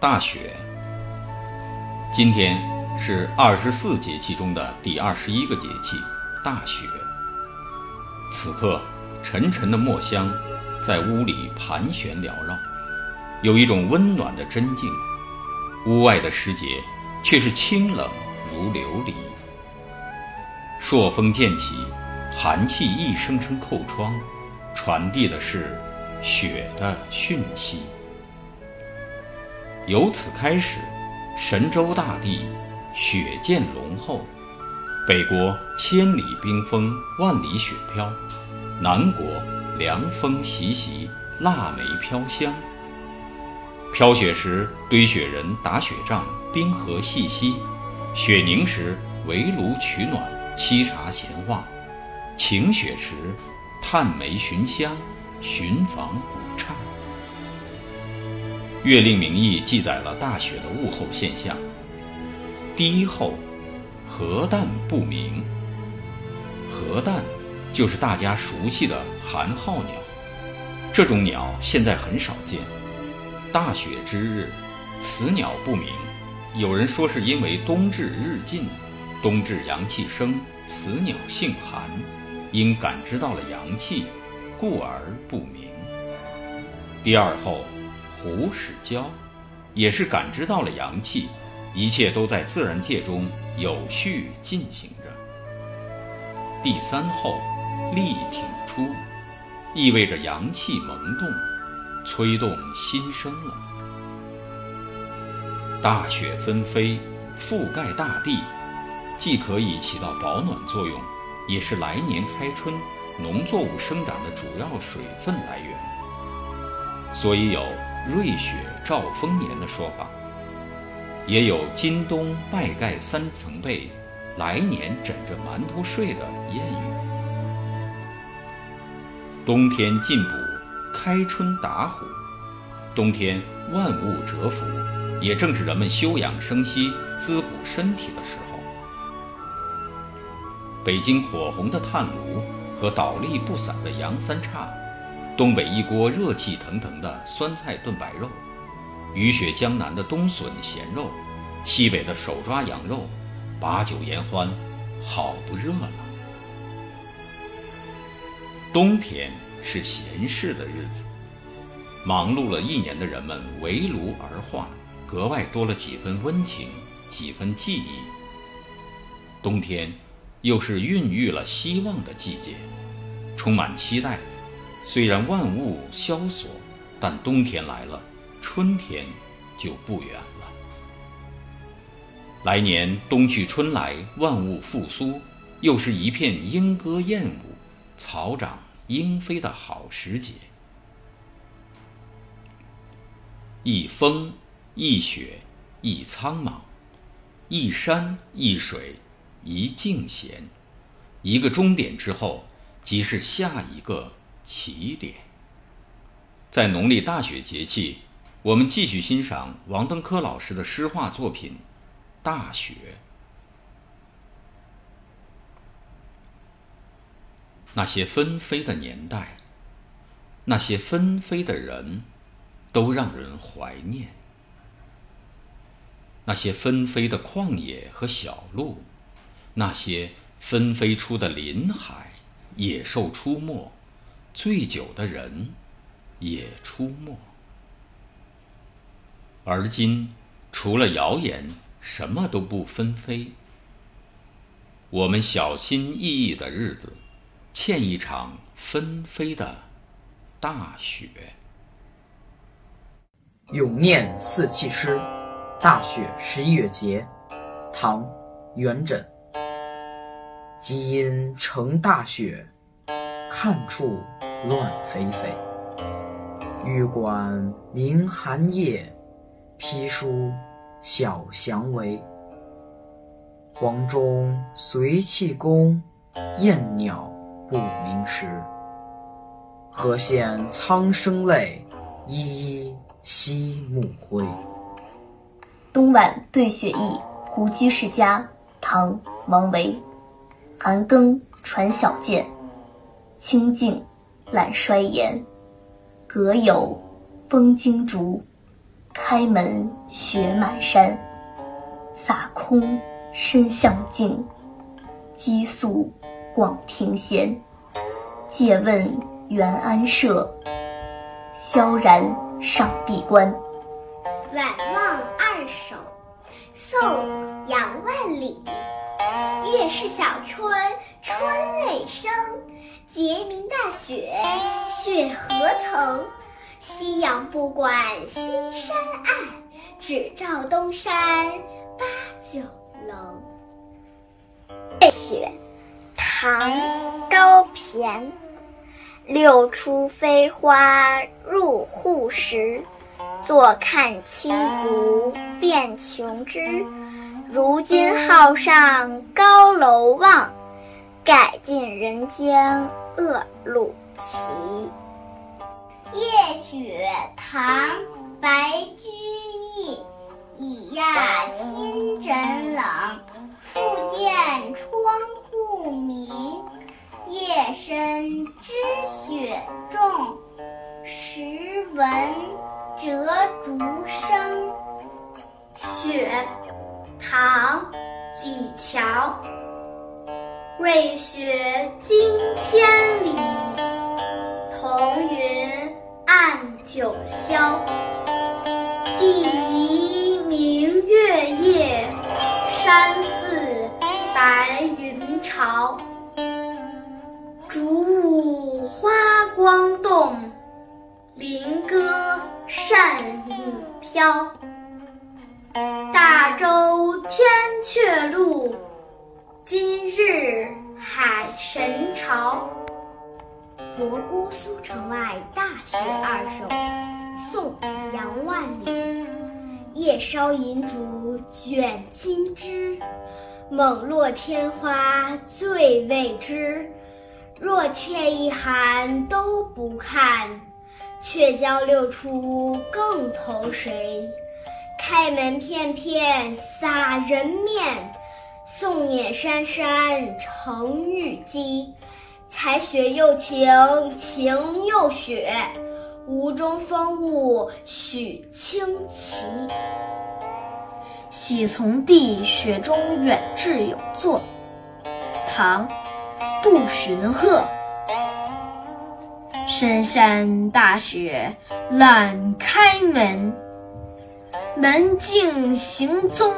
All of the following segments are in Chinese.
大雪。今天是二十四节气中的第二十一个节气——大雪。此刻，沉沉的墨香在屋里盘旋缭绕，有一种温暖的真静。屋外的时节却是清冷如琉璃。朔风渐起，寒气一声声叩窗，传递的是雪的讯息。由此开始，神州大地雪渐浓厚，北国千里冰封，万里雪飘；南国凉风习习，腊梅飘香。飘雪时，堆雪人打雪仗，冰河细溪；雪凝时，围炉取暖，沏茶闲话；晴雪时，探梅寻香，寻访古刹。《月令名义》记载了大雪的物候现象。第一候，核旦不鸣。核旦就是大家熟悉的寒号鸟，这种鸟现在很少见。大雪之日，此鸟不鸣。有人说是因为冬至日近，冬至阳气生，此鸟性寒，因感知到了阳气，故而不鸣。第二候。虎始交，也是感知到了阳气，一切都在自然界中有序进行着。第三候，力挺出，意味着阳气萌动，催动新生了。大雪纷飞，覆盖大地，既可以起到保暖作用，也是来年开春农作物生长的主要水分来源，所以有。瑞雪兆丰年的说法，也有“今冬麦盖三层被，来年枕着馒头睡”的谚语。冬天进补，开春打虎，冬天万物蛰伏，也正是人们休养生息、滋补身体的时候。北京火红的炭炉和倒立不散的杨三叉。东北一锅热气腾腾的酸菜炖白肉，雨雪江南的冬笋咸肉，西北的手抓羊肉，把酒言欢，好不热闹。冬天是闲适的日子，忙碌了一年的人们围炉而话，格外多了几分温情，几分记忆。冬天又是孕育了希望的季节，充满期待。虽然万物萧索，但冬天来了，春天就不远了。来年冬去春来，万物复苏，又是一片莺歌燕舞、草长莺飞的好时节。一风一雪一苍茫，一山一水一静闲，一个终点之后，即是下一个。起点，在农历大雪节气，我们继续欣赏王登科老师的诗画作品《大雪》。那些纷飞的年代，那些纷飞的人，都让人怀念。那些纷飞的旷野和小路，那些纷飞出的林海，野兽出没。醉酒的人也出没，而今除了谣言，什么都不纷飞。我们小心翼翼的日子，欠一场纷飞的大雪。咏念四气诗，《大雪十一月节》，唐·元稹。积阴成大雪，看处。乱飞飞，玉管明寒夜，批书小祥为。黄钟随气宫，燕鸟不鸣时。何羡苍生泪，依依惜暮晖。冬晚对雪意，胡居士家，唐·王维。寒更传小剑，清静。懒衰颜，阁有风惊竹。开门雪满山。洒空身向静，积宿广庭闲。借问元安社，萧然上碧关。晚望二首，宋·杨万里。月是小春，春未生。节明大雪，雪何曾？夕阳不管西山岸，只照东山八九棱。月雪，唐·高骈。六出飞花入户时，坐看青竹变琼枝。如今号上高楼望。改尽人间恶路奇。夜雪，唐·白居易。已讶清萧，第一明月夜，山寺白云潮。竹舞花光动，菱歌扇影飘。大周天阙路。今日海神潮。《博姑苏城外大雪二首》宋·杨万里。夜烧银烛卷金枝，猛落天花最未知。若怯一寒都不看，却教六出更投谁？开门片片洒人面。送眼珊珊成玉肌，才雪又晴，晴又雪，吴中风物许清奇。喜从弟雪中远志有作，唐·杜荀鹤。深山大雪懒开门，门径行踪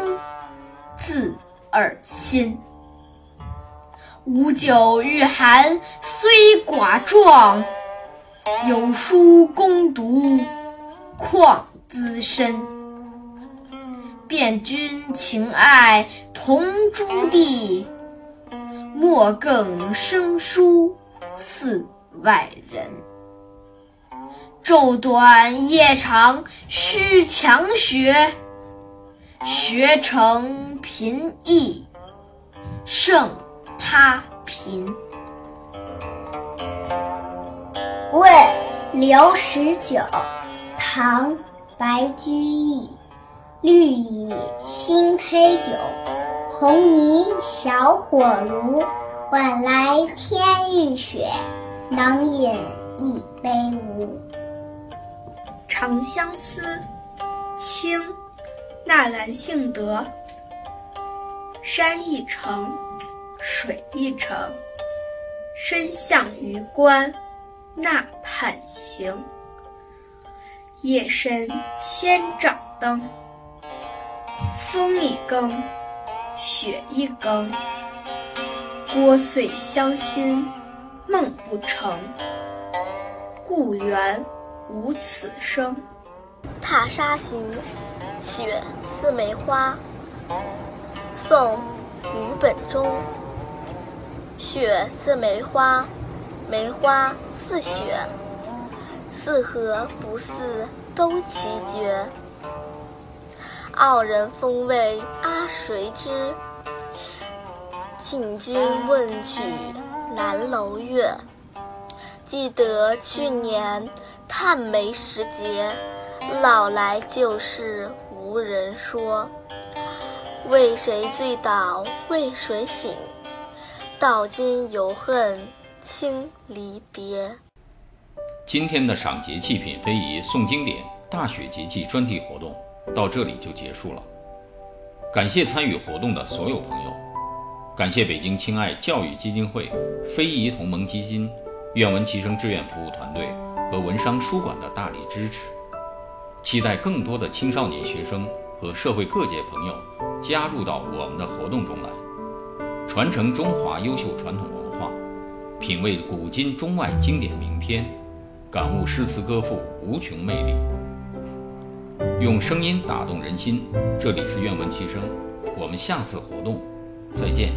自。尔心，无酒御寒虽寡壮，有书攻读况资深。便君情爱同诸弟，莫更生疏似外人。昼短夜长须强学。学成贫易，胜他贫。问刘十九，唐·白居易。绿蚁新醅酒，红泥小火炉。晚来天欲雪，能饮一杯无？《长相思》清。纳兰性德。山一程，水一程，身向榆关那畔行。夜深千帐灯，风一更，雪一更。聒碎乡心梦不成，故园无此声。《踏沙行》雪似梅花，宋·俞本中。雪似梅花，梅花似雪，似何不似都奇绝？傲人风味阿谁知？请君问取南楼月。记得去年探梅时节，老来旧事。无人说，为谁醉倒为谁醒？到今犹恨轻离别。今天的赏节气品非遗诵经典大雪节气专题活动到这里就结束了。感谢参与活动的所有朋友，感谢北京亲爱教育基金会、非遗同盟基金、愿闻其声志愿服务团队和文商书馆的大力支持。期待更多的青少年学生和社会各界朋友加入到我们的活动中来，传承中华优秀传统文化，品味古今中外经典名篇，感悟诗词歌赋无穷魅力。用声音打动人心，这里是愿闻其声，我们下次活动再见。